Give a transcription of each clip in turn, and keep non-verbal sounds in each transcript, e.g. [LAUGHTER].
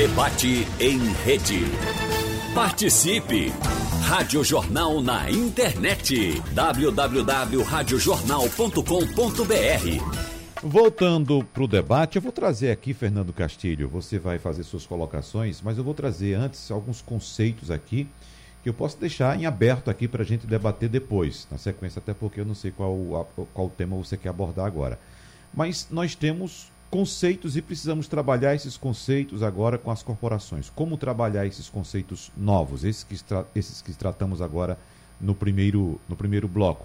Debate em rede. Participe! Rádio Jornal na internet. www.radiojornal.com.br Voltando para o debate, eu vou trazer aqui, Fernando Castilho, você vai fazer suas colocações, mas eu vou trazer antes alguns conceitos aqui que eu posso deixar em aberto aqui para a gente debater depois, na sequência, até porque eu não sei qual, qual tema você quer abordar agora. Mas nós temos conceitos e precisamos trabalhar esses conceitos agora com as corporações. Como trabalhar esses conceitos novos, esses que, esses que tratamos agora no primeiro, no primeiro bloco?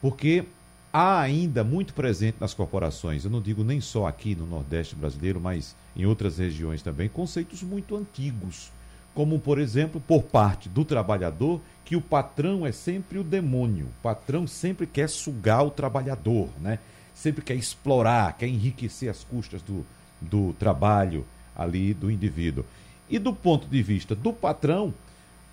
Porque há ainda muito presente nas corporações, eu não digo nem só aqui no Nordeste brasileiro, mas em outras regiões também, conceitos muito antigos. Como, por exemplo, por parte do trabalhador, que o patrão é sempre o demônio. O patrão sempre quer sugar o trabalhador, né? Sempre quer explorar, quer enriquecer as custas do, do trabalho ali do indivíduo. E do ponto de vista do patrão,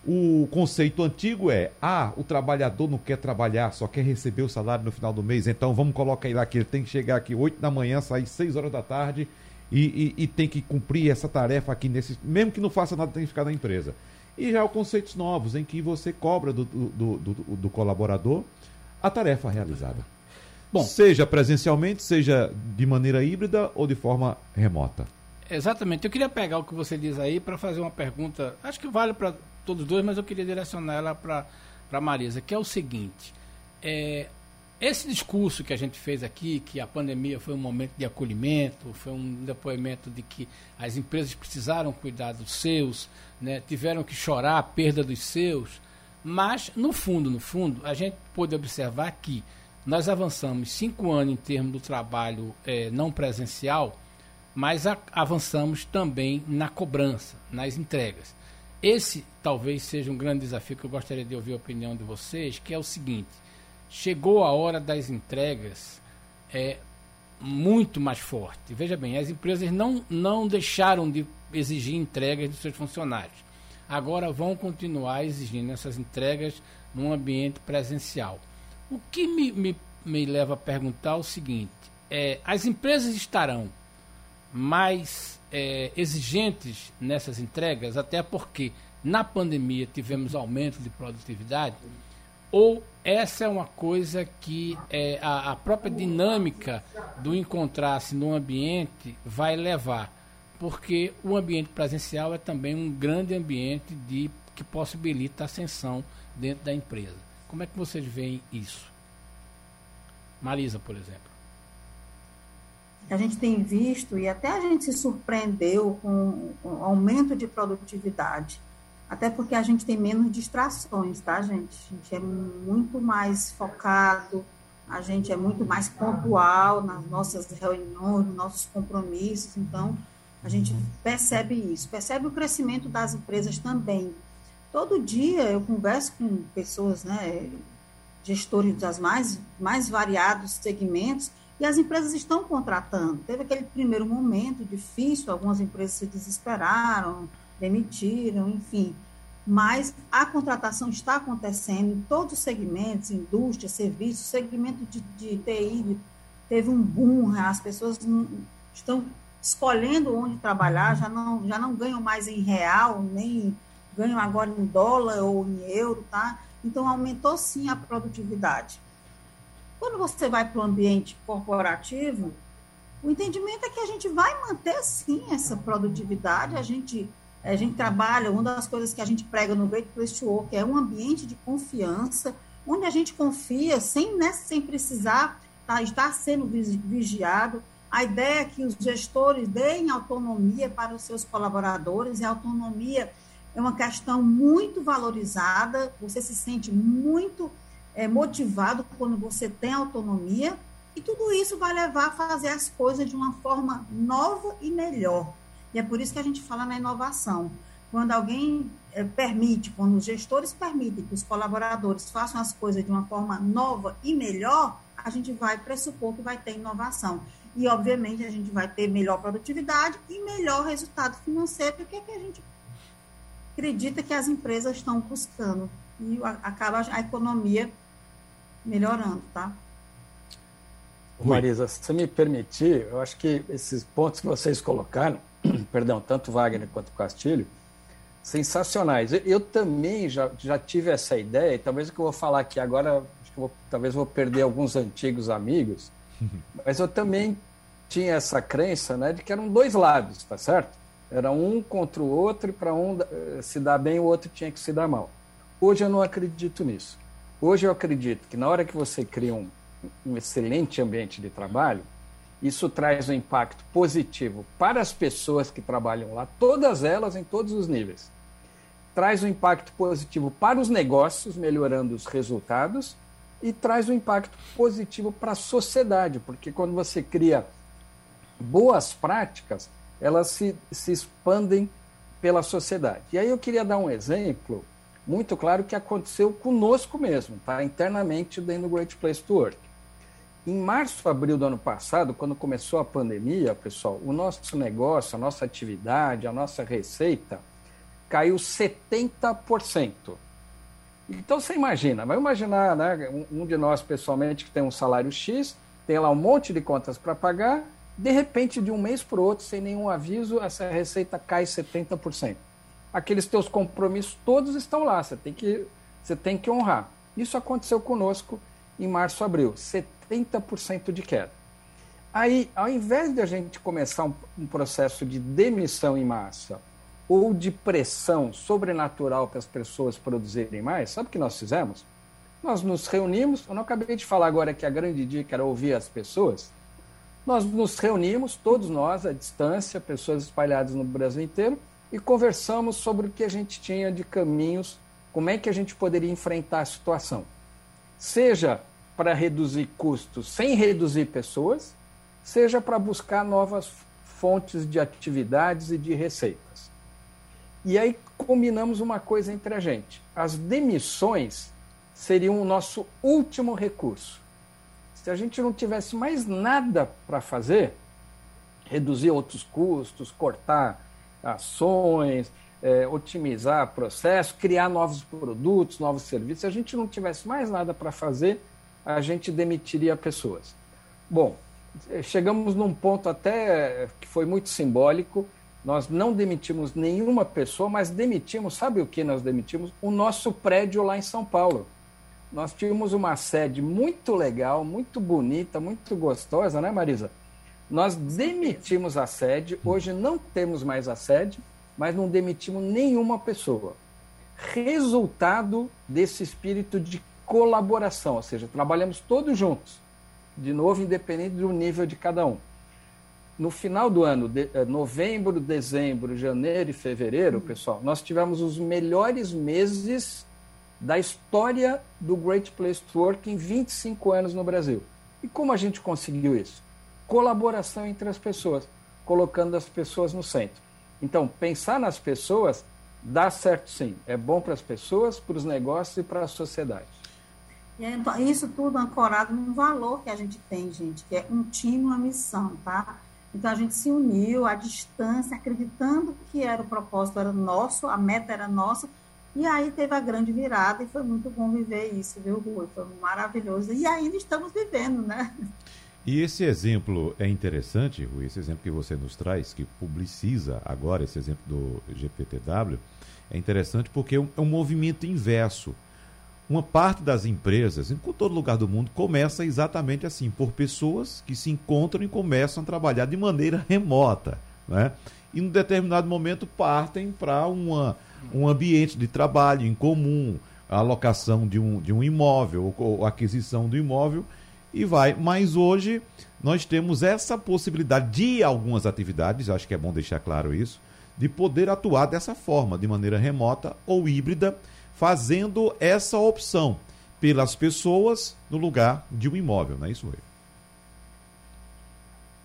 o conceito antigo é: ah, o trabalhador não quer trabalhar, só quer receber o salário no final do mês, então vamos colocar ele lá que ele tem que chegar aqui 8 da manhã, sair 6 horas da tarde e, e, e, tem que cumprir essa tarefa aqui nesse. Mesmo que não faça nada, tem que ficar na empresa. E já há conceitos novos em que você cobra do, do, do, do colaborador a tarefa realizada. Bom, seja presencialmente, seja de maneira híbrida ou de forma remota. Exatamente. Eu queria pegar o que você diz aí para fazer uma pergunta. Acho que vale para todos dois, mas eu queria direcionar ela para a Marisa, que é o seguinte: é, esse discurso que a gente fez aqui, que a pandemia foi um momento de acolhimento, foi um depoimento de que as empresas precisaram cuidar dos seus, né, tiveram que chorar a perda dos seus, mas no fundo, no fundo, a gente pôde observar que nós avançamos cinco anos em termos do trabalho é, não presencial, mas a, avançamos também na cobrança, nas entregas. Esse talvez seja um grande desafio que eu gostaria de ouvir a opinião de vocês, que é o seguinte: chegou a hora das entregas é, muito mais forte. Veja bem, as empresas não, não deixaram de exigir entregas dos seus funcionários. Agora vão continuar exigindo essas entregas num ambiente presencial. O que me, me, me leva a perguntar o seguinte: é, as empresas estarão mais é, exigentes nessas entregas, até porque na pandemia tivemos aumento de produtividade, ou essa é uma coisa que é, a, a própria dinâmica do encontrar-se no ambiente vai levar? Porque o ambiente presencial é também um grande ambiente de, que possibilita ascensão dentro da empresa. Como é que vocês veem isso? Marisa, por exemplo. A gente tem visto, e até a gente se surpreendeu com o aumento de produtividade, até porque a gente tem menos distrações, tá, gente? A gente é muito mais focado, a gente é muito mais pontual nas nossas reuniões, nos nossos compromissos, então a gente percebe isso, percebe o crescimento das empresas também. Todo dia eu converso com pessoas, né, gestores das mais, mais variados segmentos, e as empresas estão contratando. Teve aquele primeiro momento difícil, algumas empresas se desesperaram, demitiram, enfim. Mas a contratação está acontecendo em todos os segmentos, indústria, serviços, segmento de, de TI teve um boom, as pessoas estão escolhendo onde trabalhar, já não, já não ganham mais em real, nem ganham agora em dólar ou em euro, tá? Então, aumentou sim a produtividade. Quando você vai para o ambiente corporativo, o entendimento é que a gente vai manter sim essa produtividade, a gente, a gente trabalha, uma das coisas que a gente prega no Great Place to Work é um ambiente de confiança, onde a gente confia sem, né, sem precisar tá, estar sendo vigiado. A ideia é que os gestores deem autonomia para os seus colaboradores, e autonomia é uma questão muito valorizada, você se sente muito é, motivado quando você tem autonomia, e tudo isso vai levar a fazer as coisas de uma forma nova e melhor. E é por isso que a gente fala na inovação. Quando alguém é, permite, quando os gestores permitem que os colaboradores façam as coisas de uma forma nova e melhor, a gente vai pressupor que vai ter inovação. E, obviamente, a gente vai ter melhor produtividade e melhor resultado financeiro, porque é que a gente acredita que as empresas estão buscando e acaba a economia melhorando, tá? Marisa, se você me permitir, eu acho que esses pontos que vocês colocaram, [CLEARS THROAT] perdão, tanto Wagner quanto Castilho, sensacionais. Eu, eu, também já, já tive essa ideia, e talvez o que eu vou falar aqui agora, vou, talvez vou perder alguns antigos amigos, mas eu também tinha essa crença né, de que eram dois lados, tá certo? Era um contra o outro e para um eh, se dar bem, o outro tinha que se dar mal. Hoje eu não acredito nisso. Hoje eu acredito que na hora que você cria um, um excelente ambiente de trabalho, isso traz um impacto positivo para as pessoas que trabalham lá, todas elas em todos os níveis. Traz um impacto positivo para os negócios, melhorando os resultados, e traz um impacto positivo para a sociedade, porque quando você cria boas práticas, elas se, se expandem pela sociedade. E aí eu queria dar um exemplo muito claro que aconteceu conosco mesmo, tá? internamente dentro do Great Place to Work. Em março, abril do ano passado, quando começou a pandemia, pessoal, o nosso negócio, a nossa atividade, a nossa receita caiu 70%. Então você imagina, vai imaginar né, um de nós pessoalmente que tem um salário X, tem lá um monte de contas para pagar, de repente, de um mês para o outro, sem nenhum aviso, essa receita cai 70%. Aqueles teus compromissos todos estão lá, você tem que, você tem que honrar. Isso aconteceu conosco em março, abril. 70% de queda. Aí, ao invés de a gente começar um, um processo de demissão em massa ou de pressão sobrenatural para as pessoas produzirem mais, sabe o que nós fizemos? Nós nos reunimos, eu não acabei de falar agora que a grande dica era ouvir as pessoas. Nós nos reunimos, todos nós, à distância, pessoas espalhadas no Brasil inteiro, e conversamos sobre o que a gente tinha de caminhos, como é que a gente poderia enfrentar a situação. Seja para reduzir custos sem reduzir pessoas, seja para buscar novas fontes de atividades e de receitas. E aí combinamos uma coisa entre a gente: as demissões seriam o nosso último recurso. Se a gente não tivesse mais nada para fazer, reduzir outros custos, cortar ações, é, otimizar processo, criar novos produtos, novos serviços. Se a gente não tivesse mais nada para fazer, a gente demitiria pessoas. Bom, chegamos num ponto até que foi muito simbólico. Nós não demitimos nenhuma pessoa, mas demitimos, sabe o que nós demitimos? O nosso prédio lá em São Paulo. Nós tínhamos uma sede muito legal, muito bonita, muito gostosa, né, Marisa? Nós demitimos a sede, hoje não temos mais a sede, mas não demitimos nenhuma pessoa. Resultado desse espírito de colaboração, ou seja, trabalhamos todos juntos, de novo, independente do nível de cada um. No final do ano, de, eh, novembro, dezembro, janeiro e fevereiro, pessoal, nós tivemos os melhores meses da história do Great Place to Work em 25 anos no Brasil. E como a gente conseguiu isso? Colaboração entre as pessoas, colocando as pessoas no centro. Então, pensar nas pessoas dá certo sim. É bom para as pessoas, para os negócios e para a sociedade. E então, isso tudo ancorado num valor que a gente tem, gente, que é um time, uma missão, tá? Então a gente se uniu à distância, acreditando que era o propósito era nosso, a meta era nossa, e aí teve a grande virada e foi muito bom viver isso, viu, Rui? Foi maravilhoso. E ainda estamos vivendo, né? E esse exemplo é interessante, Rui, esse exemplo que você nos traz, que publiciza agora esse exemplo do GPTW, é interessante porque é um, é um movimento inverso uma parte das empresas, em todo lugar do mundo, começa exatamente assim, por pessoas que se encontram e começam a trabalhar de maneira remota. Né? E, em um determinado momento, partem para um ambiente de trabalho em comum, a alocação de um, de um imóvel ou, aquisição do imóvel e vai. Mas hoje nós temos essa possibilidade de algumas atividades, acho que é bom deixar claro isso, de poder atuar dessa forma, de maneira remota ou híbrida fazendo essa opção pelas pessoas no lugar de um imóvel, não é isso, Rui?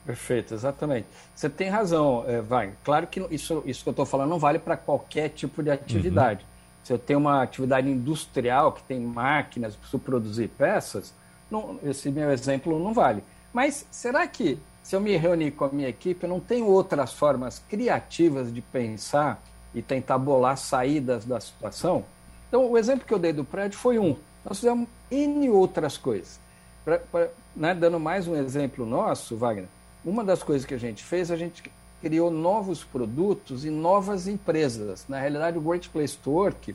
Perfeito, exatamente. Você tem razão, é, vai. Claro que isso, isso que eu estou falando não vale para qualquer tipo de atividade. Uhum. Se eu tenho uma atividade industrial que tem máquinas, preciso produzir peças, não, esse meu exemplo não vale. Mas será que, se eu me reunir com a minha equipe, eu não tenho outras formas criativas de pensar e tentar bolar saídas da situação? Então, o exemplo que eu dei do prédio foi um. Nós fizemos N outras coisas. pra, pra, né, dando mais um exemplo nosso, Wagner, uma das coisas que a gente fez, a gente criou novos produtos e novas empresas. Na realidade, o Great Place to Work,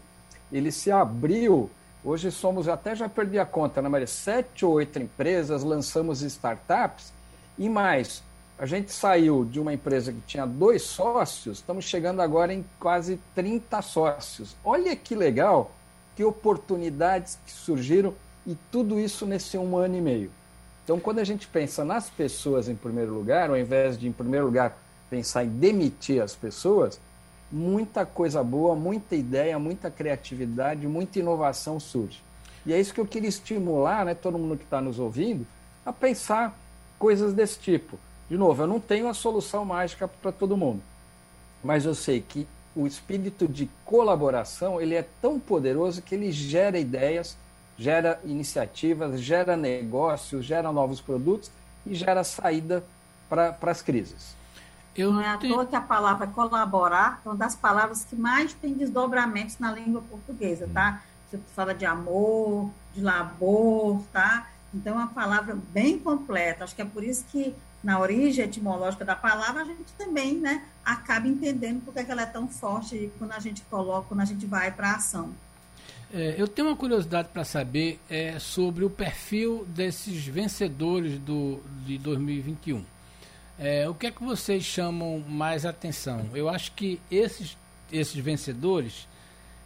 ele se abriu, hoje somos, até já perdi a conta, na maioria, sete ou oito empresas, lançamos startups e mais. A gente saiu de uma empresa que tinha dois sócios, estamos chegando agora em quase 30 sócios. Olha que legal, que oportunidades que surgiram e tudo isso nesse um ano e meio. Então, quando a gente pensa nas pessoas em primeiro lugar, ao invés de, em primeiro lugar, pensar em demitir as pessoas, muita coisa boa, muita ideia, muita criatividade, muita inovação surge. E é isso que eu queria estimular, né, todo mundo que está nos ouvindo, a pensar coisas desse tipo. De novo, eu não tenho a solução mágica para todo mundo, mas eu sei que o espírito de colaboração ele é tão poderoso que ele gera ideias, gera iniciativas, gera negócios, gera novos produtos e gera saída para as crises. Eu não é à toa que a palavra colaborar é uma das palavras que mais tem desdobramentos na língua portuguesa, tá? Você fala de amor, de labor, tá? Então, é uma palavra bem completa. Acho que é por isso que, na origem etimológica da palavra, a gente também né, acaba entendendo porque é que ela é tão forte quando a gente coloca, quando a gente vai para a ação. É, eu tenho uma curiosidade para saber é, sobre o perfil desses vencedores do, de 2021. É, o que é que vocês chamam mais atenção? Eu acho que esses, esses vencedores,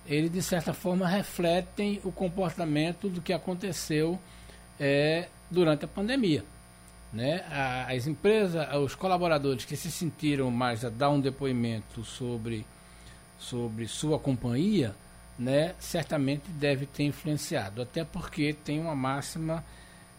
eles de certa forma refletem o comportamento do que aconteceu é, durante a pandemia. Né? As empresas, os colaboradores que se sentiram mais a dar um depoimento sobre, sobre sua companhia, né, certamente deve ter influenciado. Até porque tem uma máxima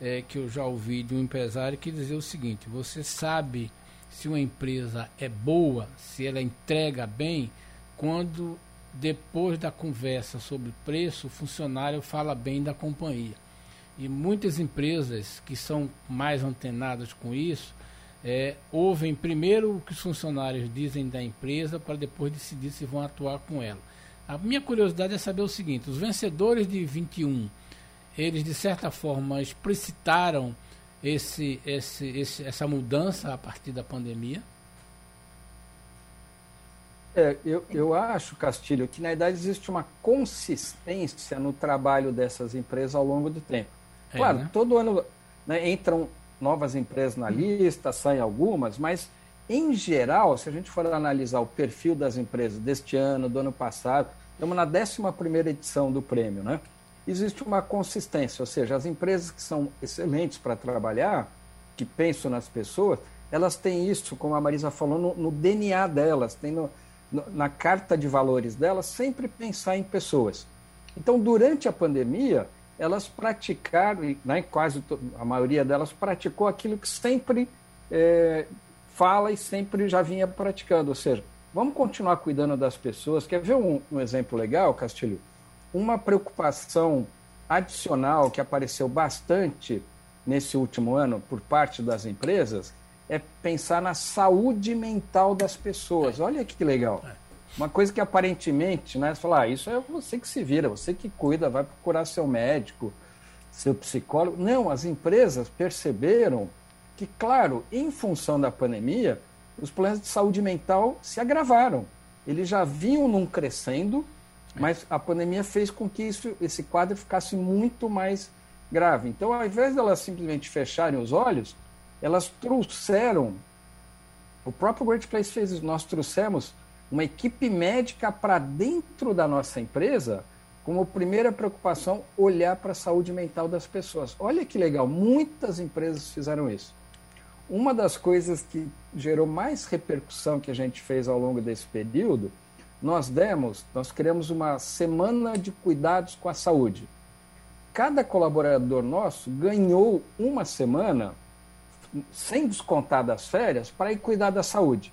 é, que eu já ouvi de um empresário que dizia o seguinte: você sabe se uma empresa é boa, se ela entrega bem, quando depois da conversa sobre preço, o funcionário fala bem da companhia. E muitas empresas que são mais antenadas com isso é, ouvem primeiro o que os funcionários dizem da empresa para depois decidir se vão atuar com ela. A minha curiosidade é saber o seguinte: os vencedores de 21, eles de certa forma explicitaram esse, esse, esse, essa mudança a partir da pandemia? É, eu, eu acho, Castilho, que na verdade existe uma consistência no trabalho dessas empresas ao longo do tempo. É, claro, né? todo ano né, entram novas empresas na lista, saem algumas, mas em geral, se a gente for analisar o perfil das empresas deste ano, do ano passado, estamos na 11 edição do prêmio, né? Existe uma consistência, ou seja, as empresas que são excelentes para trabalhar, que pensam nas pessoas, elas têm isso, como a Marisa falou, no, no DNA delas, tem no, no, na carta de valores delas, sempre pensar em pessoas. Então, durante a pandemia, elas praticaram, né, quase a maioria delas praticou aquilo que sempre é, fala e sempre já vinha praticando. Ou seja, vamos continuar cuidando das pessoas. Quer ver um, um exemplo legal, Castilho? Uma preocupação adicional que apareceu bastante nesse último ano por parte das empresas é pensar na saúde mental das pessoas. Olha que legal. Uma coisa que aparentemente, né, você fala, ah, isso é você que se vira, você que cuida, vai procurar seu médico, seu psicólogo. Não, as empresas perceberam que, claro, em função da pandemia, os problemas de saúde mental se agravaram. Eles já vinham num crescendo, mas a pandemia fez com que isso, esse quadro ficasse muito mais grave. Então, ao invés de elas simplesmente fecharem os olhos, elas trouxeram. O próprio Great Place fez isso. Nós trouxemos uma equipe médica para dentro da nossa empresa, como primeira preocupação, olhar para a saúde mental das pessoas. Olha que legal, muitas empresas fizeram isso. Uma das coisas que gerou mais repercussão que a gente fez ao longo desse período, nós demos, nós criamos uma semana de cuidados com a saúde. Cada colaborador nosso ganhou uma semana, sem descontar das férias, para ir cuidar da saúde.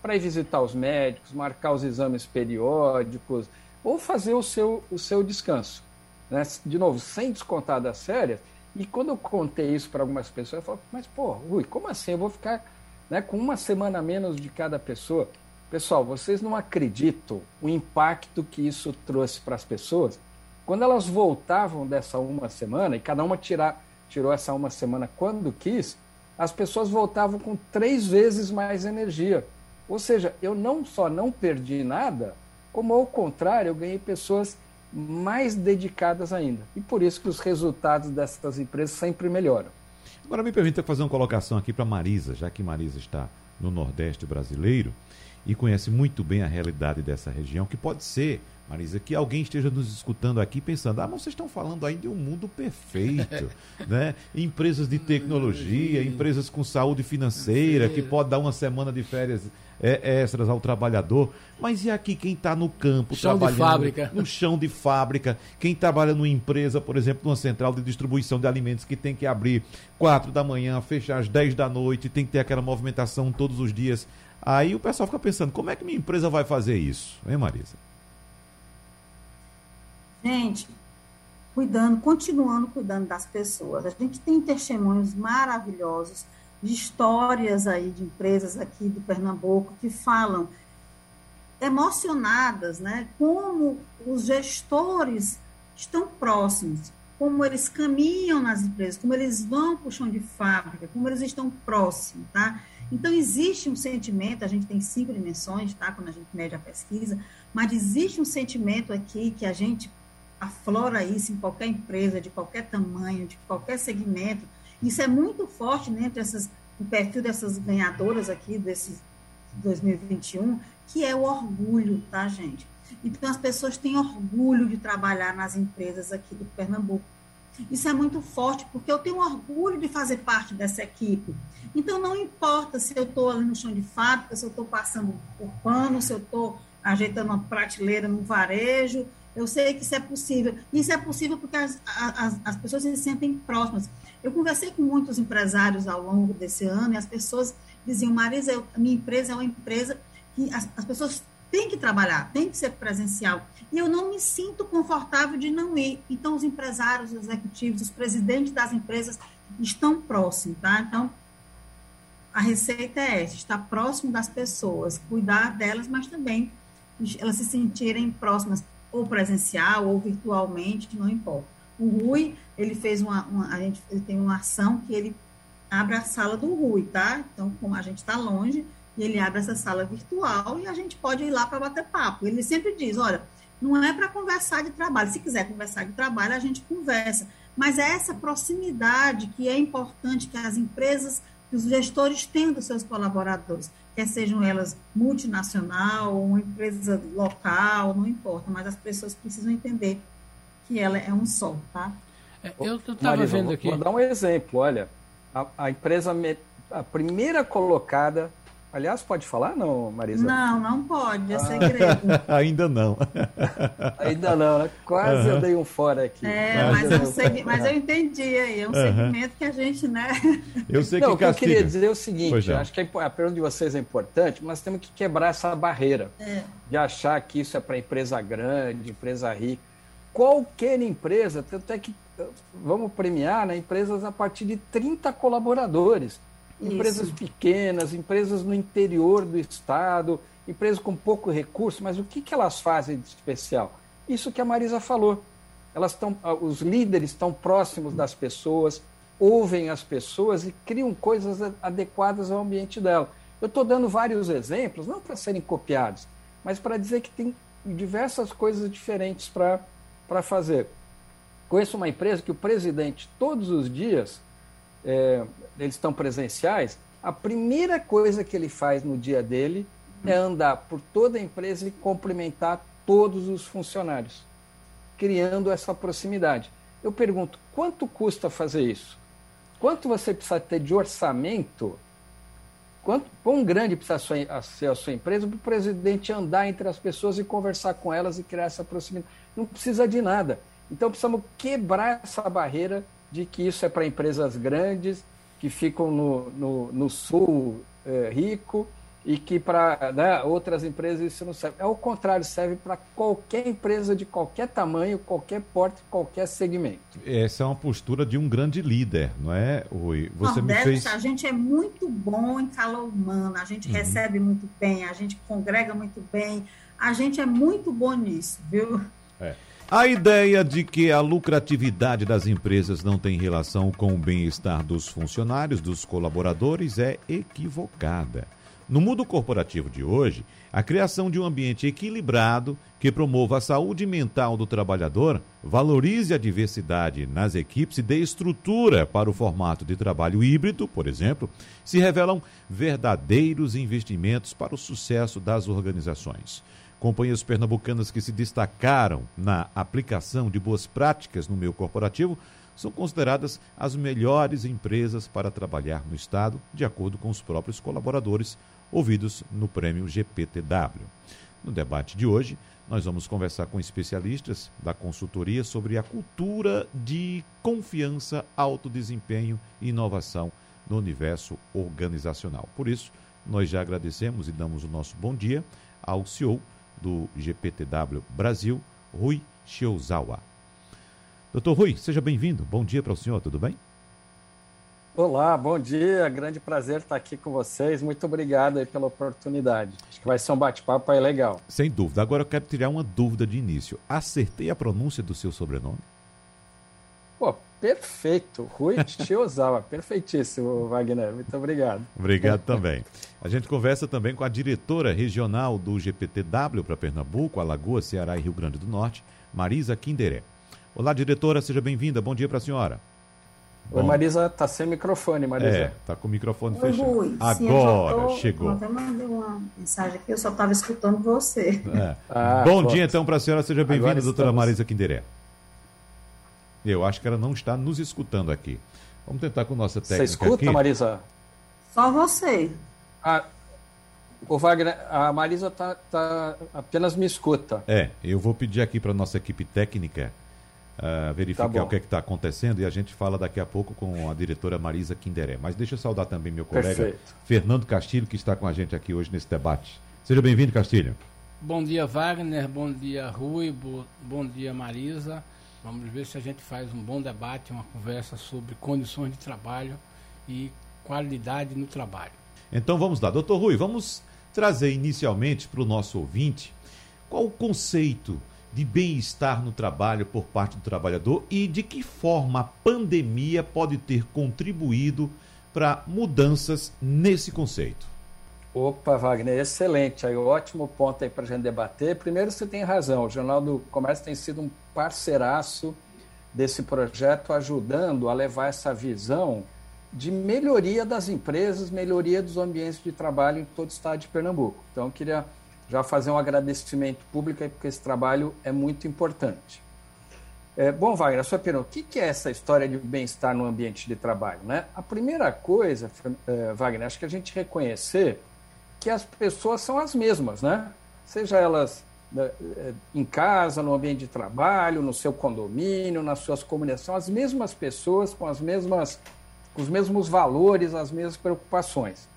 Para ir visitar os médicos, marcar os exames periódicos, ou fazer o seu, o seu descanso. Né? De novo, sem descontar das férias, e quando eu contei isso para algumas pessoas, eu falei, mas pô, Rui, como assim? Eu vou ficar né, com uma semana menos de cada pessoa? Pessoal, vocês não acreditam o impacto que isso trouxe para as pessoas? Quando elas voltavam dessa uma semana, e cada uma tirar, tirou essa uma semana quando quis, as pessoas voltavam com três vezes mais energia. Ou seja, eu não só não perdi nada, como ao contrário, eu ganhei pessoas mais dedicadas ainda. E por isso que os resultados dessas empresas sempre melhoram. Agora me permita fazer uma colocação aqui para Marisa, já que Marisa está no Nordeste brasileiro e conhece muito bem a realidade dessa região, que pode ser, Marisa, que alguém esteja nos escutando aqui pensando, ah, mas vocês estão falando aí de um mundo perfeito, [LAUGHS] né? Empresas de tecnologia, empresas com saúde financeira, que pode dar uma semana de férias é, extras ao trabalhador. Mas e aqui quem está no campo, chão trabalhando de fábrica. no chão de fábrica, quem trabalha numa empresa, por exemplo, numa central de distribuição de alimentos que tem que abrir 4 da manhã, fechar às 10 da noite, tem que ter aquela movimentação todos os dias. Aí o pessoal fica pensando, como é que minha empresa vai fazer isso? Hein, Marisa? Gente, cuidando, continuando cuidando das pessoas. A gente tem testemunhos maravilhosos de histórias aí de empresas aqui do Pernambuco que falam emocionadas, né? Como os gestores estão próximos, como eles caminham nas empresas, como eles vão para o chão de fábrica, como eles estão próximos, tá? Então existe um sentimento, a gente tem cinco dimensões, tá? Quando a gente mede a pesquisa, mas existe um sentimento aqui que a gente aflora isso em qualquer empresa, de qualquer tamanho, de qualquer segmento, isso é muito forte né, entre essas, o perfil dessas ganhadoras aqui, desse 2021, que é o orgulho, tá, gente? Então, as pessoas têm orgulho de trabalhar nas empresas aqui do Pernambuco. Isso é muito forte, porque eu tenho orgulho de fazer parte dessa equipe. Então, não importa se eu estou ali no chão de fábrica, se eu estou passando por pano, se eu estou ajeitando uma prateleira no varejo, eu sei que isso é possível. Isso é possível porque as, as, as pessoas se sentem próximas. Eu conversei com muitos empresários ao longo desse ano e as pessoas diziam, Marisa, eu, minha empresa é uma empresa que as, as pessoas têm que trabalhar, tem que ser presencial. E eu não me sinto confortável de não ir. Então, os empresários, os executivos, os presidentes das empresas estão próximos, tá? Então, a receita é essa, estar próximo das pessoas, cuidar delas, mas também elas se sentirem próximas, ou presencial, ou virtualmente, não importa. O Rui, ele fez uma, uma, a gente ele tem uma ação que ele abre a sala do Rui, tá? Então, como a gente está longe, ele abre essa sala virtual e a gente pode ir lá para bater papo. Ele sempre diz, olha, não é para conversar de trabalho. Se quiser conversar de trabalho, a gente conversa. Mas é essa proximidade que é importante que as empresas, que os gestores tenham dos seus colaboradores, quer sejam elas multinacional ou uma empresa local, não importa, mas as pessoas precisam entender que ela é um só, tá? É, eu estava vendo aqui. Vou dar um exemplo, olha, a, a, empresa, a primeira colocada, aliás, pode falar, não, Marisa? Não, não pode, é ah. segredo. [LAUGHS] Ainda não. Ainda não, né? Quase uhum. eu dei um fora aqui. É, mas, mas, eu, segui... mas eu entendi aí, é um uhum. segmento que a gente, né? Eu sei que não, o que eu queria dizer é o seguinte, acho que a pergunta de vocês é importante, mas temos que quebrar essa barreira é. de achar que isso é para empresa grande, empresa rica qualquer empresa, tanto é que vamos premiar né, empresas a partir de 30 colaboradores. Isso. Empresas pequenas, empresas no interior do estado, empresas com pouco recurso, mas o que, que elas fazem de especial? Isso que a Marisa falou. Elas estão, os líderes estão próximos das pessoas, ouvem as pessoas e criam coisas adequadas ao ambiente dela. Eu estou dando vários exemplos, não para serem copiados, mas para dizer que tem diversas coisas diferentes para fazer. Conheço uma empresa que o presidente, todos os dias, é, eles estão presenciais, a primeira coisa que ele faz no dia dele é andar por toda a empresa e cumprimentar todos os funcionários, criando essa proximidade. Eu pergunto, quanto custa fazer isso? Quanto você precisa ter de orçamento? Quanto, quão grande precisa ser a sua empresa para o presidente andar entre as pessoas e conversar com elas e criar essa proximidade? não precisa de nada. Então precisamos quebrar essa barreira de que isso é para empresas grandes, que ficam no, no, no sul é, rico e que para né, outras empresas isso não serve. Ao contrário, serve para qualquer empresa de qualquer tamanho, qualquer porte, qualquer segmento. Essa é uma postura de um grande líder, não é, Rui? Você me fez... A gente é muito bom em calor humano, a gente uhum. recebe muito bem, a gente congrega muito bem, a gente é muito bom nisso, viu? É. A ideia de que a lucratividade das empresas não tem relação com o bem-estar dos funcionários, dos colaboradores, é equivocada. No mundo corporativo de hoje, a criação de um ambiente equilibrado que promova a saúde mental do trabalhador, valorize a diversidade nas equipes e dê estrutura para o formato de trabalho híbrido, por exemplo, se revelam verdadeiros investimentos para o sucesso das organizações. Companhias pernambucanas que se destacaram na aplicação de boas práticas no meio corporativo são consideradas as melhores empresas para trabalhar no Estado, de acordo com os próprios colaboradores ouvidos no prêmio GPTW. No debate de hoje, nós vamos conversar com especialistas da consultoria sobre a cultura de confiança, alto desempenho e inovação no universo organizacional. Por isso, nós já agradecemos e damos o nosso bom dia ao CEO do GPTW Brasil, Rui Shiozawa. Doutor Rui, seja bem-vindo. Bom dia para o senhor, tudo bem? Olá, bom dia. Grande prazer estar aqui com vocês. Muito obrigado aí pela oportunidade. Acho que vai ser um bate-papo aí legal. Sem dúvida. Agora eu quero tirar uma dúvida de início. Acertei a pronúncia do seu sobrenome? Perfeito. Rui Chiozawa. Perfeitíssimo, Wagner. Muito obrigado. Obrigado também. A gente conversa também com a diretora regional do GPTW para Pernambuco, Alagoas, Ceará e Rio Grande do Norte, Marisa Quinderé. Olá, diretora, seja bem-vinda. Bom dia para a senhora. Oi, Marisa, tá sem microfone, Marisa. É, tá com o microfone Oi, fechado. Rui. Agora Sim, eu tô, chegou. Eu até mandei uma mensagem aqui, eu só estava escutando você. É. Ah, Bom pronto. dia, então, para a senhora. Seja bem-vinda, doutora estamos. Marisa Quinderé. Eu acho que ela não está nos escutando aqui. Vamos tentar com nossa Você técnica escuta, aqui. Marisa? Só você. Ah, o Wagner, a Marisa tá, tá- apenas me escuta. É, eu vou pedir aqui para nossa equipe técnica ah, verificar Tá o que é que está acontecendo e a gente fala daqui a pouco com a diretora Marisa Quinderé. Mas deixa eu saudar também meu colega Perfeito. Fernando Castilho, que está com a gente aqui hoje nesse debate. Seja bem-vindo, Castilho. Bom dia, Wagner. Bom dia, Rui. Bo- Bom dia, Marisa. Vamos ver se a gente faz um bom debate, uma conversa sobre condições de trabalho e qualidade no trabalho. Então vamos lá. Doutor Rui, vamos trazer inicialmente para o nosso ouvinte qual o conceito de bem-estar no trabalho por parte do trabalhador e de que forma a pandemia pode ter contribuído para mudanças nesse conceito. Opa, Wagner, excelente. Aí, ótimo ponto aí para a gente debater. Primeiro, você tem razão. O Jornal do Comércio tem sido um parceiraço desse projeto, ajudando a levar essa visão de melhoria das empresas, melhoria dos ambientes de trabalho em todo o estado de Pernambuco. Então, queria já fazer um agradecimento público aí, porque esse trabalho é muito importante. É, bom, Wagner, a sua pergunta, o que, que é essa história de bem-estar no ambiente de trabalho? Né? A primeira coisa, eh, Wagner, acho que a gente reconhecer que as pessoas são as mesmas, né? Seja elas né, eh, em casa, no ambiente de trabalho, no seu condomínio, nas suas comunidades, são as mesmas pessoas com as mesmas, com os mesmos valores, as mesmas preocupações.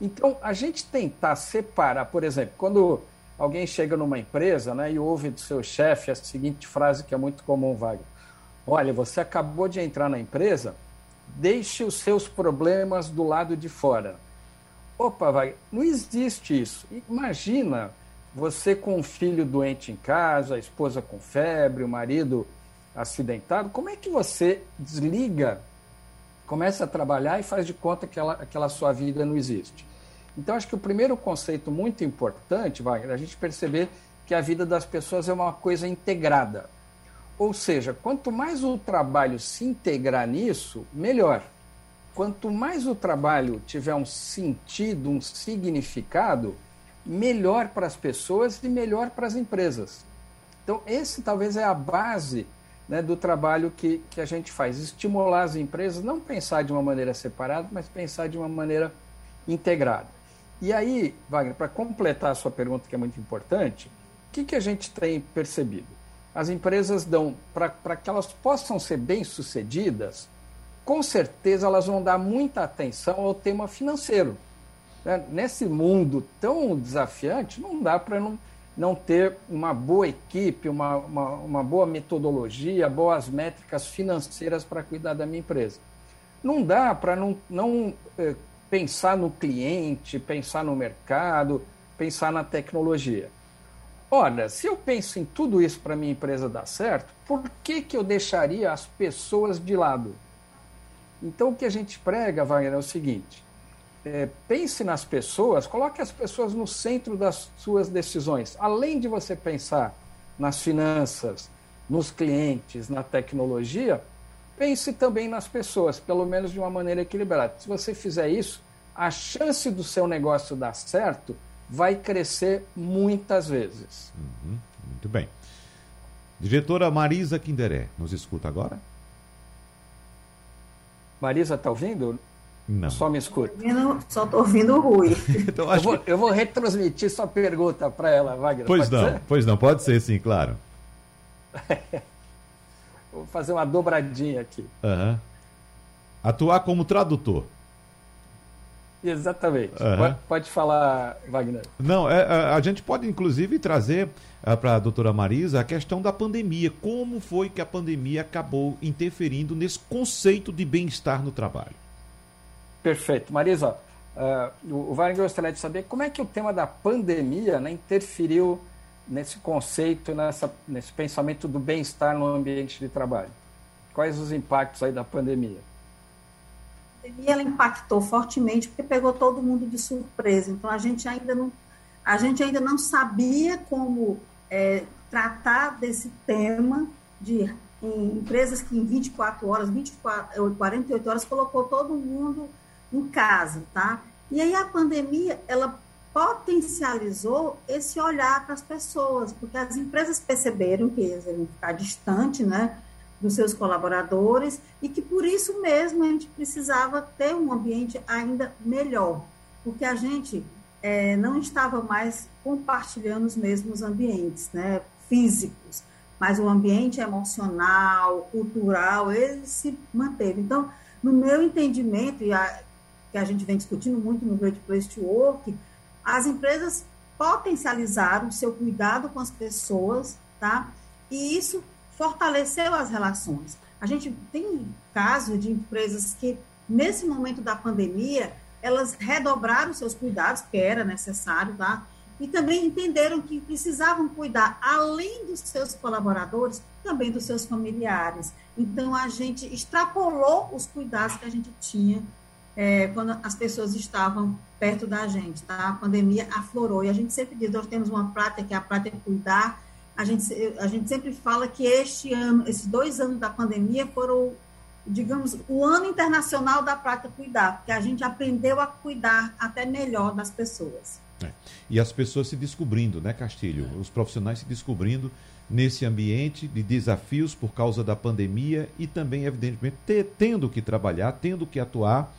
Então, a gente tentar separar, por exemplo, quando alguém chega numa empresa né, e ouve do seu chefe a seguinte frase que é muito comum, Wagner. Olha, você acabou de entrar na empresa, deixe os seus problemas do lado de fora. Opa, Wagner, não existe isso. Imagina você com um filho doente em casa, a esposa com febre, o marido acidentado. Como é que você desliga, começa a trabalhar e faz de conta que aquela, aquela sua vida não existe? Então, acho que o primeiro conceito muito importante, Wagner, é a gente perceber que a vida das pessoas é uma coisa integrada. Ou seja, quanto mais o trabalho se integrar nisso, melhor. Quanto mais o trabalho tiver um sentido, um significado, melhor para as pessoas e melhor para as empresas. Então, esse talvez é a base né, do trabalho que, que a gente faz. Estimular as empresas, não pensar de uma maneira separada, mas pensar de uma maneira integrada. E aí, Wagner, para completar a sua pergunta, que é muito importante, o que, que a gente tem percebido? As empresas dão, para que elas possam ser bem-sucedidas, com certeza elas vão dar muita atenção ao tema financeiro. Né? Nesse mundo tão desafiante, não dá para não, não ter uma boa equipe, uma, uma, uma boa metodologia, boas métricas financeiras para cuidar da minha empresa. Não dá para não, não eh, pensar no cliente, pensar no mercado, pensar na tecnologia. olha, se eu penso em tudo isso para minha empresa dar certo, por que, que eu deixaria as pessoas de lado? Então, o que a gente prega, Wagner, é o seguinte: é, pense nas pessoas, coloque as pessoas no centro das suas decisões. Além de você pensar nas finanças, nos clientes, na tecnologia, pense também nas pessoas, pelo menos de uma maneira equilibrada. Se você fizer isso, a chance do seu negócio dar certo vai crescer muitas vezes. Uhum, muito bem. Diretora Marisa Quinderé, nos escuta agora? Marisa, está ouvindo? Não. Só me escuta. Só estou ouvindo o Rui. [LAUGHS] [LAUGHS] então, eu, vou, que... eu, vou, retransmitir sua pergunta para ela, Wagner. Pois pode não, ser? pois não, pode ser sim, claro. [LAUGHS] vou fazer uma dobradinha aqui. Uhum. Atuar como tradutor. Exatamente. Uhum. Pode, falar, Wagner. Não, é, a, é, a gente pode inclusive trazer é, para a doutora Marisa a questão da pandemia. Como foi que a pandemia acabou interferindo nesse conceito de bem-estar no trabalho? Perfeito. Marisa, uh, o Wagner gostaria de saber como é que o tema da pandemia né, interferiu nesse conceito, nessa, nesse pensamento do bem-estar no ambiente de trabalho. Quais os impactos aí da pandemia? Pandemia ela impactou fortemente porque pegou todo mundo de surpresa. Então a gente ainda não, a gente ainda não sabia como é, tratar desse tema de em empresas que em 24 horas, 24, 48 horas colocou todo mundo em casa, tá? E aí a pandemia, ela potencializou esse olhar para as pessoas, porque as empresas perceberam que eles iam ficar distante, né, dos seus colaboradores e que por isso mesmo a gente precisava ter um ambiente ainda melhor, porque a gente é, não estava mais compartilhando os mesmos ambientes, né, físicos, mas o ambiente emocional, cultural, ele se manteve. Então, no meu entendimento, e a, que a gente vem discutindo muito no Great Place to Work, as empresas potencializaram o seu cuidado com as pessoas, tá? E isso fortaleceu as relações. A gente tem casos de empresas que, nesse momento da pandemia, elas redobraram seus cuidados, que era necessário, tá? E também entenderam que precisavam cuidar, além dos seus colaboradores, também dos seus familiares. Então, a gente extrapolou os cuidados que a gente tinha é, quando as pessoas estavam perto da gente, tá? A pandemia aflorou e a gente sempre diz, nós temos uma prática que é a prática cuidar. A gente, a gente sempre fala que este ano, esses dois anos da pandemia foram, digamos, o ano internacional da prática cuidar, porque a gente aprendeu a cuidar até melhor das pessoas. É. E as pessoas se descobrindo, né, Castilho? Os profissionais se descobrindo nesse ambiente de desafios por causa da pandemia e também, evidentemente, ter, tendo que trabalhar, tendo que atuar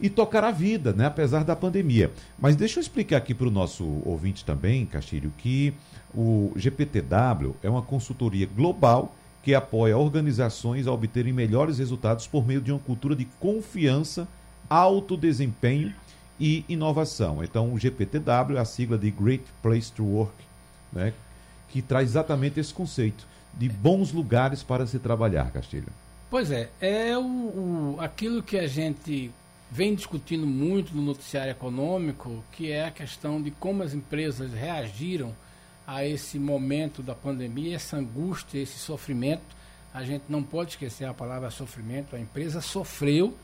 e tocar a vida, né, apesar da pandemia. Mas deixa eu explicar aqui para o nosso ouvinte também, Castilho, que o GPTW é uma consultoria global que apoia organizações a obterem melhores resultados por meio de uma cultura de confiança, alto desempenho e inovação. Então, o GPTW é a sigla de Great Place to Work, né, que traz exatamente esse conceito de bons lugares para se trabalhar, Castilho. Pois é, é o, o aquilo que a gente vem discutindo muito no noticiário econômico, que é a questão de como as empresas reagiram a esse momento da pandemia, essa angústia, esse sofrimento. A gente não pode esquecer a palavra sofrimento. A empresa sofreu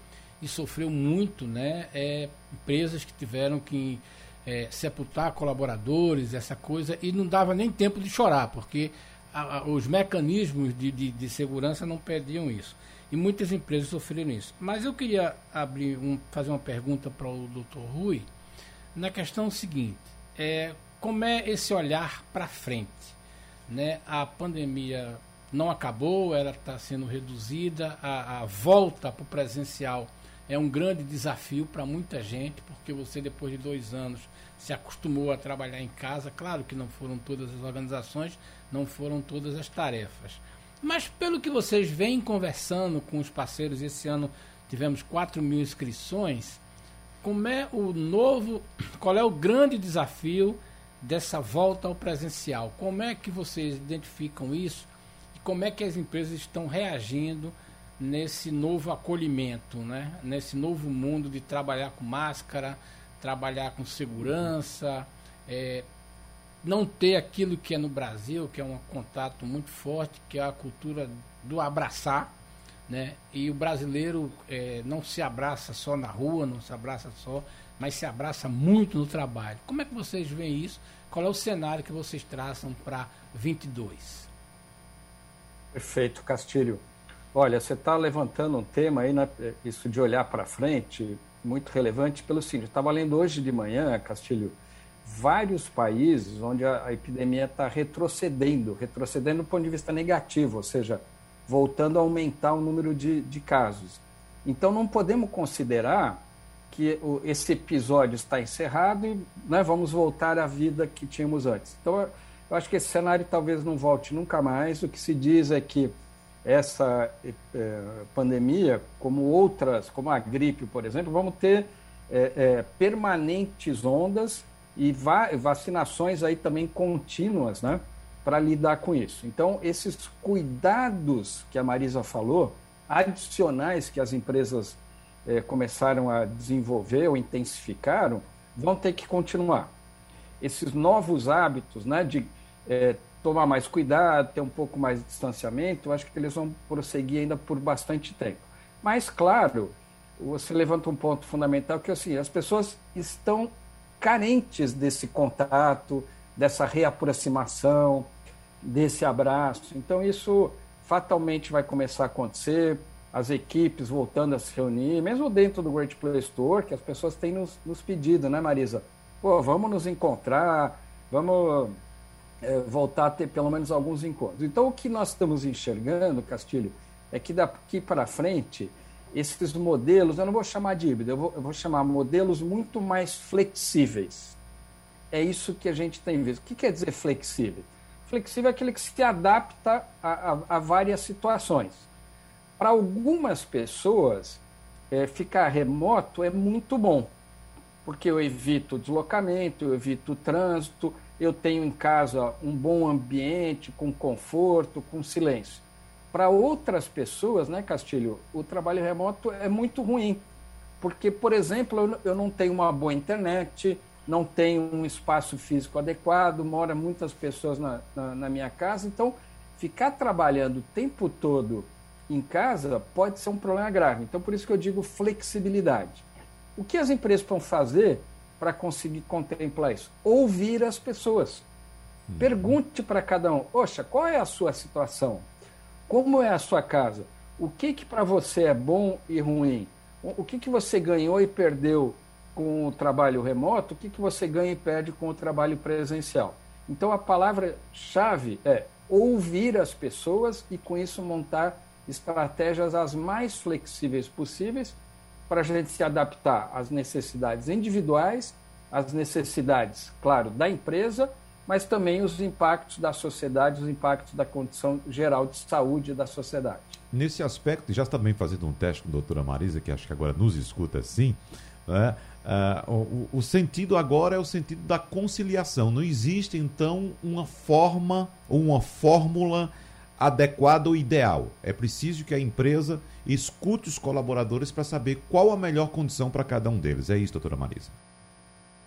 e sofreu muito, né? É, empresas que tiveram que é, sepultar colaboradores, essa coisa, e não dava nem tempo de chorar, porque a, a, os mecanismos de, de, de segurança não pediam isso. E muitas empresas sofreram isso. Mas eu queria abrir um, fazer uma pergunta para o Dr. Rui na questão seguinte: é, como é esse olhar para frente? Né? A pandemia não acabou, ela está sendo reduzida, a, a volta para o presencial é um grande desafio para muita gente, porque você, depois de dois anos, se acostumou a trabalhar em casa. Claro que não foram todas as organizações, não foram todas as tarefas. Mas pelo que vocês vêm conversando com os parceiros, esse ano tivemos 4 mil inscrições. Como é o novo, qual é o grande desafio dessa volta ao presencial? Como é que vocês identificam isso? E como é que as empresas estão reagindo nesse novo acolhimento, né? nesse novo mundo de trabalhar com máscara, trabalhar com segurança? É, não ter aquilo que é no Brasil, que é um contato muito forte, que é a cultura do abraçar, né? E o brasileiro é, não se abraça só na rua, não se abraça só, mas se abraça muito no trabalho. Como é que vocês veem isso? Qual é o cenário que vocês traçam para 22? Perfeito, Castilho. Olha, você está levantando um tema aí, né, isso de olhar para frente, muito relevante pelo seguinte. Estava lendo hoje de manhã, Castilho, vários países onde a, a epidemia está retrocedendo, retrocedendo do ponto de vista negativo, ou seja, voltando a aumentar o número de, de casos. Então não podemos considerar que o, esse episódio está encerrado e né, vamos voltar à vida que tínhamos antes. Então eu acho que esse cenário talvez não volte nunca mais. O que se diz é que essa é, pandemia, como outras, como a gripe, por exemplo, vamos ter é, é, permanentes ondas e va vacinações aí também contínuas, né? para lidar com isso. Então, esses cuidados que a Marisa falou, adicionais que as empresas eh, começaram a desenvolver ou intensificaram, vão ter que continuar. Esses novos hábitos né, de eh, tomar mais cuidado, ter um pouco mais de distanciamento, acho que eles vão prosseguir ainda por bastante tempo. Mas, claro, você levanta um ponto fundamental que é assim, as pessoas estão carentes desse contato, dessa reaproximação, desse abraço. Então, isso fatalmente vai começar a acontecer, as equipes voltando a se reunir, mesmo dentro do Great Play Store, que as pessoas têm nos, nos pedido, né, Marisa? Pô, vamos nos encontrar, vamos é, voltar a ter pelo menos alguns encontros. Então, o que nós estamos enxergando, Castilho, é que daqui para frente, esses modelos, eu não vou chamar de híbrido, eu vou, eu vou chamar modelos muito mais flexíveis. É isso que a gente tem visto. O que quer dizer flexível? Flexível é aquele que se adapta a, a, a várias situações. Para algumas pessoas, é, ficar remoto é muito bom, porque eu evito deslocamento, eu evito trânsito, eu tenho em casa um bom ambiente, com conforto, com silêncio. Para outras pessoas, né, Castilho, o trabalho remoto é muito ruim, porque, por exemplo, eu não tenho uma boa internet, não tem um espaço físico adequado, mora muitas pessoas na, na, na, minha casa, então ficar trabalhando o tempo todo em casa pode ser um problema grave. Então, por isso que eu digo flexibilidade. O que as empresas vão fazer para conseguir contemplar isso? Ouvir as pessoas. Uhum. Pergunte para cada um: Oxa, qual é a sua situação? Como é a sua casa? O que, que para você é bom e ruim? O que, que você ganhou e perdeu com o trabalho remoto, o que, que você ganha e perde com o trabalho presencial. Então a palavra-chave é ouvir as pessoas e com isso montar estratégias as mais flexíveis possíveis para a gente se adaptar às necessidades individuais, às necessidades, claro, da empresa, mas também os impactos da sociedade, os impactos da condição geral de saúde da sociedade. Nesse aspecto, já também fazendo um teste com a doutora Marisa, que acho que agora nos escuta sim, né? Uh, o, o, sentido agora é o sentido da conciliação. Não existe, então, uma forma ou uma fórmula adequada ou ideal. É preciso que a empresa escute os colaboradores para saber qual a melhor condição para cada um deles. É isso, doutora Marisa.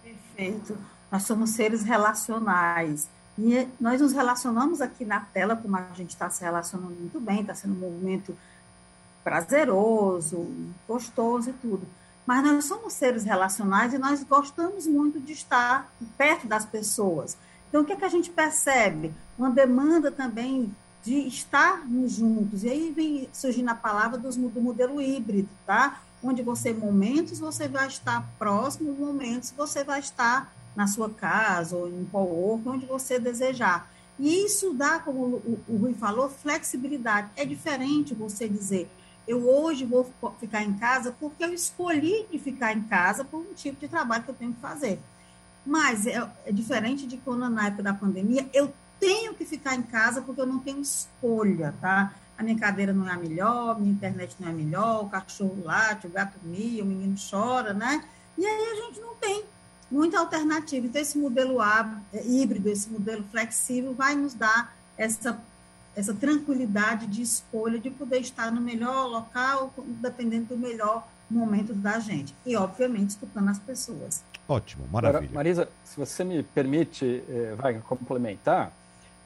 Perfeito. Nós somos seres relacionais. E nós nos relacionamos aqui na tela, como a gente está se relacionando muito bem, está sendo um movimento prazeroso, gostoso e tudo mas nós somos seres relacionais e nós gostamos muito de estar perto das pessoas. Então, o que, é que a gente percebe? Uma demanda também de estarmos juntos. E aí vem surgindo a palavra dos, do modelo híbrido, tá? Onde você, momentos, você vai estar próximo, momentos você vai estar na sua casa ou em qual onde você desejar. E isso dá, como o, o Rui falou, flexibilidade. É diferente você dizer, eu hoje vou ficar em casa porque eu escolhi de ficar em casa por um tipo de trabalho que eu tenho que fazer. Mas é, é diferente de quando na época da pandemia eu tenho que ficar em casa porque eu não tenho escolha, tá? A minha cadeira não é a melhor, minha internet não é a melhor, o cachorro late, o gato mia, o menino chora, né? E aí a gente não tem muita alternativa. Então, esse modelo híbrido, esse modelo flexível vai nos dar essa essa tranquilidade de escolha, de poder estar no melhor local, dependendo do melhor momento da gente. E, obviamente, escutando as pessoas. Ótimo, maravilha. Marisa, se você me permite, eh, vai complementar,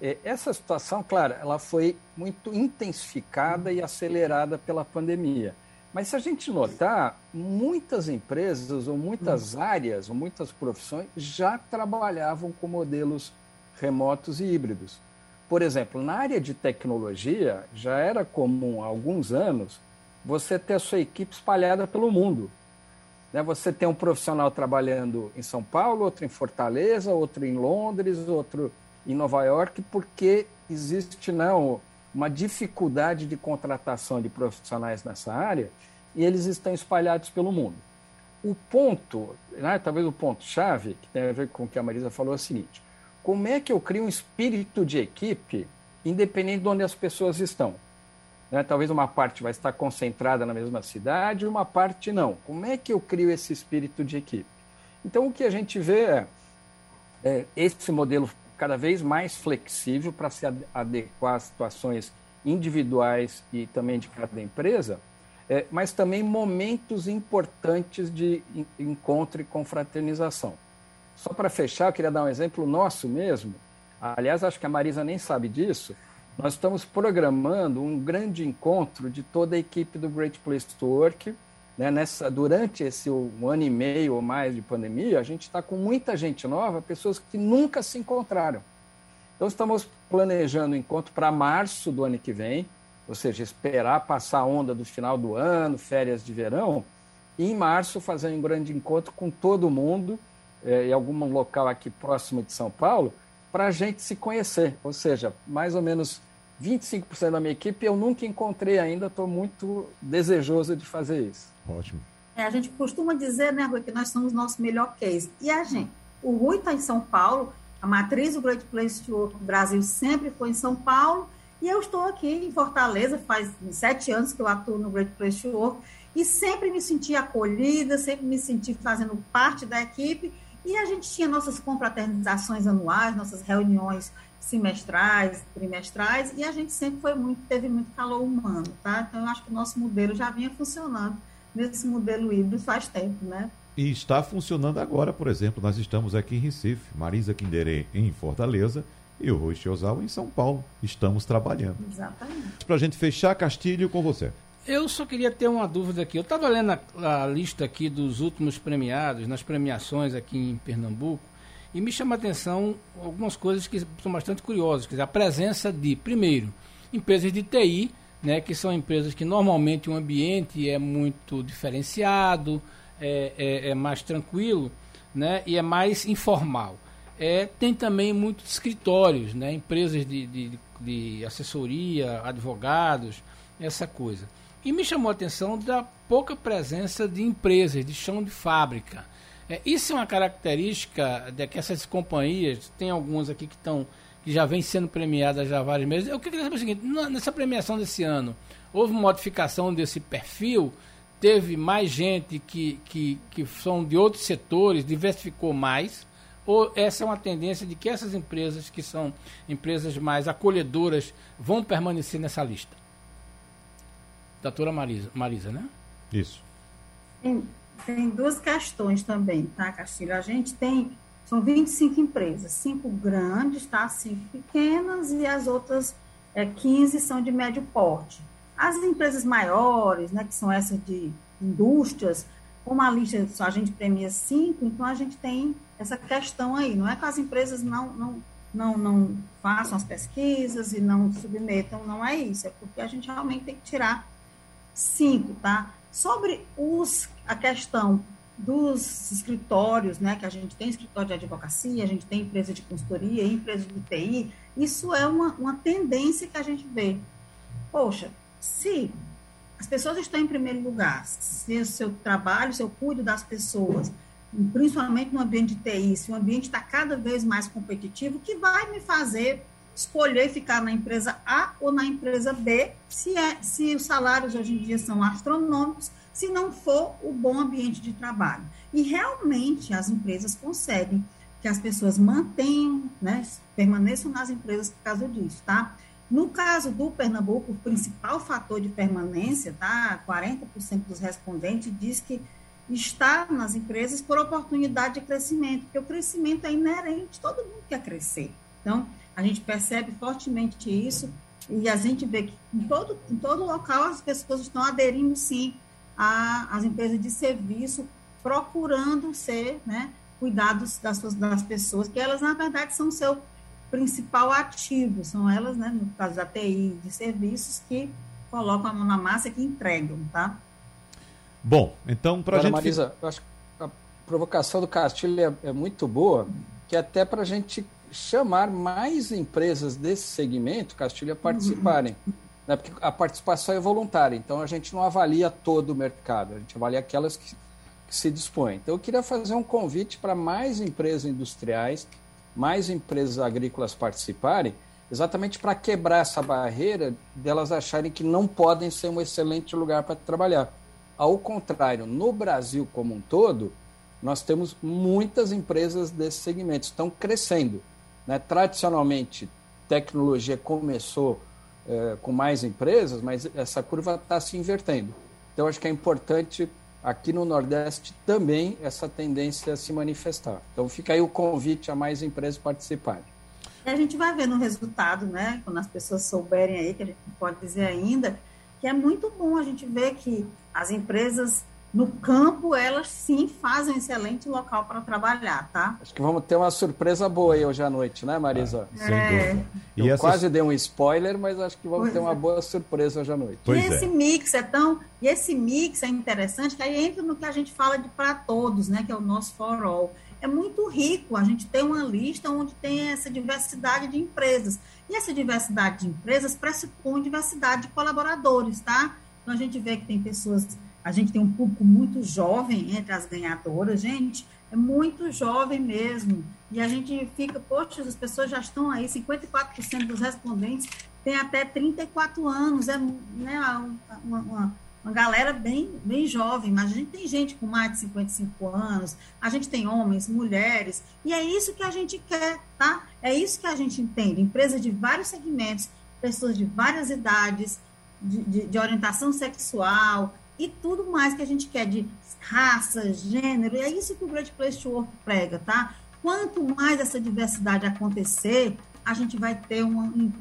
eh, essa situação, claro, ela foi muito intensificada e acelerada pela pandemia. Mas se a gente notar, muitas empresas ou muitas hum. áreas ou muitas profissões já trabalhavam com modelos remotos e híbridos. Por exemplo, na área de tecnologia, já era comum há alguns anos você ter a sua equipe espalhada pelo mundo. Né? Você tem um profissional trabalhando em São Paulo, outro em Fortaleza, outro em Londres, outro em Nova York, porque existe não uma dificuldade de contratação de profissionais nessa área e eles estão espalhados pelo mundo. O ponto, né, talvez o ponto-chave, que tem a ver com o que a Marisa falou, é o seguinte: como é que eu crio um espírito de equipe independente de onde as pessoas estão? Né? Talvez uma parte vai estar concentrada na mesma cidade e uma parte não. Como é que eu crio esse espírito de equipe? Então, o que a gente vê é, é esse modelo cada vez mais flexível para se adequar às situações individuais e também de cada empresa, é, mas também momentos importantes de encontro e confraternização. Só para fechar, eu queria dar um exemplo nosso mesmo. Aliás, acho que a Marisa nem sabe disso. Nós estamos programando um grande encontro de toda a equipe do Great Place to Work. Né? Nessa, durante esse um ano e meio ou mais de pandemia, a gente está com muita gente nova, pessoas que nunca se encontraram. Então, estamos planejando o encontro para março do ano que vem, ou seja, esperar passar a onda do final do ano, férias de verão, e em março fazer um grande encontro com todo mundo, eh, em algum local aqui próximo de São Paulo, para a gente se conhecer. Ou seja, mais ou menos 25% da minha equipe eu nunca encontrei ainda, estou muito desejoso de fazer isso. Ótimo. É, a gente costuma dizer, né, Rui, que nós somos o nosso melhor case. E a gente, o Rui está em São Paulo, a matriz do Great Place to Work Brasil sempre foi em São Paulo, e eu estou aqui em Fortaleza, faz sete anos que eu atuo no Great Place to Work, e sempre me senti acolhida, sempre me senti fazendo parte da equipe, e a gente tinha nossas confraternizações anuais, nossas reuniões semestrais, trimestrais, e a gente sempre foi muito, teve muito calor humano, tá? Então, eu acho que o nosso modelo já vinha funcionando nesse modelo híbrido faz tempo, né? E está funcionando agora, por exemplo, nós estamos aqui em Recife, Marisa Quinderê em Fortaleza e o Rui Chiosal em São Paulo. Estamos trabalhando. Exatamente. Para a gente fechar, Castilho, com você. Eu só queria ter uma dúvida aqui. Eu estava lendo a, a, lista aqui dos últimos premiados, nas premiações aqui em Pernambuco, e me chama a atenção algumas coisas que são bastante curiosas. Quer dizer, a presença de, primeiro, empresas de TI, né, que são empresas que normalmente o ambiente é muito diferenciado, é, é, é mais tranquilo né, e é mais informal. É, tem também muitos escritórios, né, empresas de, de, de assessoria, advogados, essa coisa. E me chamou a atenção da pouca presença de empresas, de chão de fábrica. É, isso é uma característica de que essas companhias, tem algumas aqui que estão que já vem sendo premiadas já há vários meses. Eu queria saber o seguinte: nessa premiação desse ano, houve modificação desse perfil? Teve mais gente que, que, que são de outros setores, diversificou mais? Ou essa é uma tendência de que essas empresas, que são empresas mais acolhedoras, vão permanecer nessa lista? doutora Marisa, Marisa, né? Isso. Tem, tem duas questões também, tá, Castilho? A gente tem, são 25 empresas, cinco grandes, tá? Cinco pequenas e as outras é, 15 são de médio porte. As empresas maiores, né, que são essas de indústrias, como a lista só a gente premia cinco, então a gente tem essa questão aí. Não é que as empresas não, não, não, não façam as pesquisas e não submetam, não é isso. É porque a gente realmente tem que tirar Cinco, tá? Sobre os, a questão dos escritórios, né, que a gente tem escritório de advocacia, a gente tem empresa de consultoria, empresa de TI, isso é uma, uma tendência que a gente vê. Poxa, se as pessoas estão em primeiro lugar, se o seu trabalho, se eu cuido das pessoas, principalmente no ambiente de TI, se o ambiente está cada vez mais competitivo, que vai me fazer escolher ficar na empresa A ou na empresa B, se, é, se os salários hoje em dia são astronômicos, se não for o bom ambiente de trabalho. E realmente as empresas conseguem que as pessoas mantenham, né, permaneçam nas empresas por causa disso, tá? No caso do Pernambuco, o principal fator de permanência, tá? 40% dos respondentes diz que está nas empresas por oportunidade de crescimento, porque o crescimento é inerente, todo mundo quer crescer. Então, a gente percebe fortemente isso e a gente vê que em todo, em todo local as pessoas estão aderindo, sim, às empresas de serviço, procurando ser, né, cuidados das, suas, das pessoas, que elas, na verdade, são o seu principal ativo, são elas, né, no caso da TI, de serviços, que colocam a mão na massa e que entregam, tá? Bom, então, para a gente... Marisa, eu acho que a provocação do Castilho é, é muito boa, que é até para a gente chamar mais empresas desse segmento, Castilho, a participarem. Uhum. Né? Porque a participação é voluntária, então a gente não avalia todo o mercado, a gente avalia aquelas que, que se dispõem. Então eu queria fazer um convite para mais empresas industriais, mais empresas agrícolas participarem, exatamente para quebrar essa barreira delas acharem que não podem ser um excelente lugar para trabalhar. Ao contrário, no Brasil como um todo, nós temos muitas empresas desse segmento, estão crescendo. Né? Tradicionalmente, tecnologia começou é, com mais empresas, mas essa curva está se invertendo. Então, acho que é importante aqui no Nordeste também essa tendência se manifestar. Então, fica aí o convite a mais empresas participarem. A gente vai ver no resultado, né? Quando as pessoas souberem aí, que a gente pode dizer ainda, que é muito bom a gente ver que as empresas no campo, elas sim fazem um excelente local para trabalhar, tá? Acho que vamos ter uma surpresa boa aí hoje à noite, né, Marisa? Ah, sem é. dúvida. Eu e quase dei um spoiler, mas acho que vamos pois ter uma é. boa surpresa hoje à noite. Pois e esse é. mix é tão. E esse mix é interessante, que aí entra no que a gente fala de para todos, né? Que é o nosso for all. É muito rico a gente ter uma lista onde tem essa diversidade de empresas. E essa diversidade de empresas pressupõe diversidade de colaboradores, tá? Então a gente vê que tem pessoas a gente tem um público muito jovem entre as ganhadoras, gente, é muito jovem mesmo. E a gente fica, poxa, as pessoas já estão aí, 54% dos respondentes têm até 34 anos, é né, uma, uma, uma, galera bem, bem jovem, mas a gente tem gente com mais de 55 anos, a gente tem homens, mulheres, e é isso que a gente quer, tá? É isso que a gente entende. Empresas de vários segmentos, pessoas de várias idades, de, de, de orientação sexual, e tudo mais que a gente quer de raça, gênero, e é isso que o Great Place to Work prega, tá? Quanto mais essa diversidade acontecer, a gente vai ter uma, um,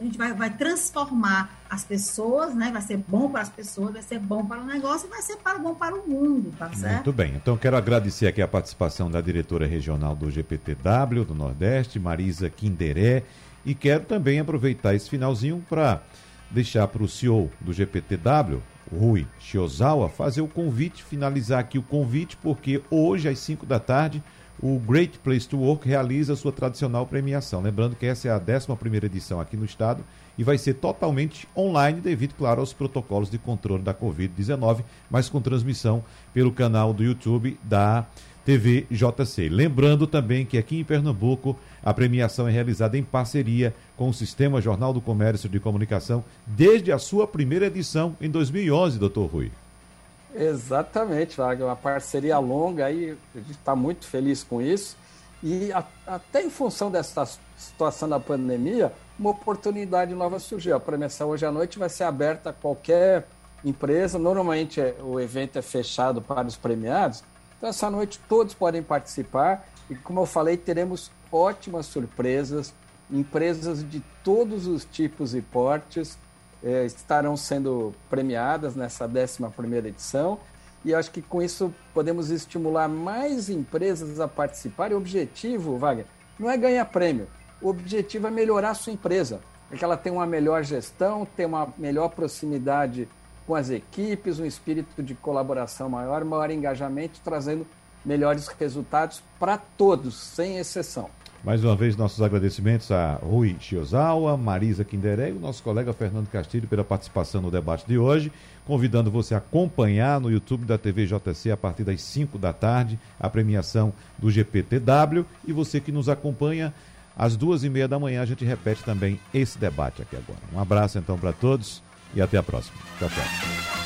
a gente vai, vai transformar as pessoas, né? Vai ser bom para as pessoas, vai ser bom para o negócio e vai ser para, bom para o mundo, tá certo? Muito bem. Então quero agradecer aqui a participação da diretora regional do GPTW do Nordeste, Marisa Quinderé, e quero também aproveitar esse finalzinho para deixar para o CEO do GPTW, Rui Shiozawa, fazer o convite, finalizar aqui o convite, porque hoje, às 5 da tarde, o Great Place to Work realiza a sua tradicional premiação. Lembrando que essa é a 11 edição aqui no estado e vai ser totalmente online, devido, claro, aos protocolos de controle da Covid-19, mas com transmissão pelo canal do YouTube da TV JC. Lembrando também que aqui em Pernambuco a premiação é realizada em parceria com o Sistema Jornal do Comércio de Comunicação desde a sua primeira edição em 2011, doutor Rui. Exatamente, Wagner, uma parceria longa aí, a gente está muito feliz com isso. E a, até em função dessa situação da pandemia, uma oportunidade nova surgiu. A premiação hoje à noite vai ser aberta a qualquer empresa. Normalmente é, o evento é fechado para os premiados, então, essa noite todos podem participar e, como eu falei, teremos ótimas surpresas. Empresas de todos os tipos e portes eh, estarão sendo premiadas nessa 11 edição. E acho que com isso podemos estimular mais empresas a participar. E o objetivo, Wagner, não é ganhar prêmio. O objetivo é melhorar a sua empresa. É que ela tenha uma melhor gestão, tenha uma melhor proximidade com as equipes, um espírito de colaboração maior, maior engajamento, trazendo melhores resultados para todos, sem exceção. Mais uma vez, nossos agradecimentos a Rui Chiozawa, Marisa Quinderé e o nosso colega Fernando Castilho pela participação no debate de hoje, convidando você a acompanhar no YouTube da TV JC a partir das 5 da tarde a premiação do GPTW e você que nos acompanha às duas e meia da manhã a gente repete também esse debate aqui agora. Um abraço então para todos e até a próxima. Tchau, tchau.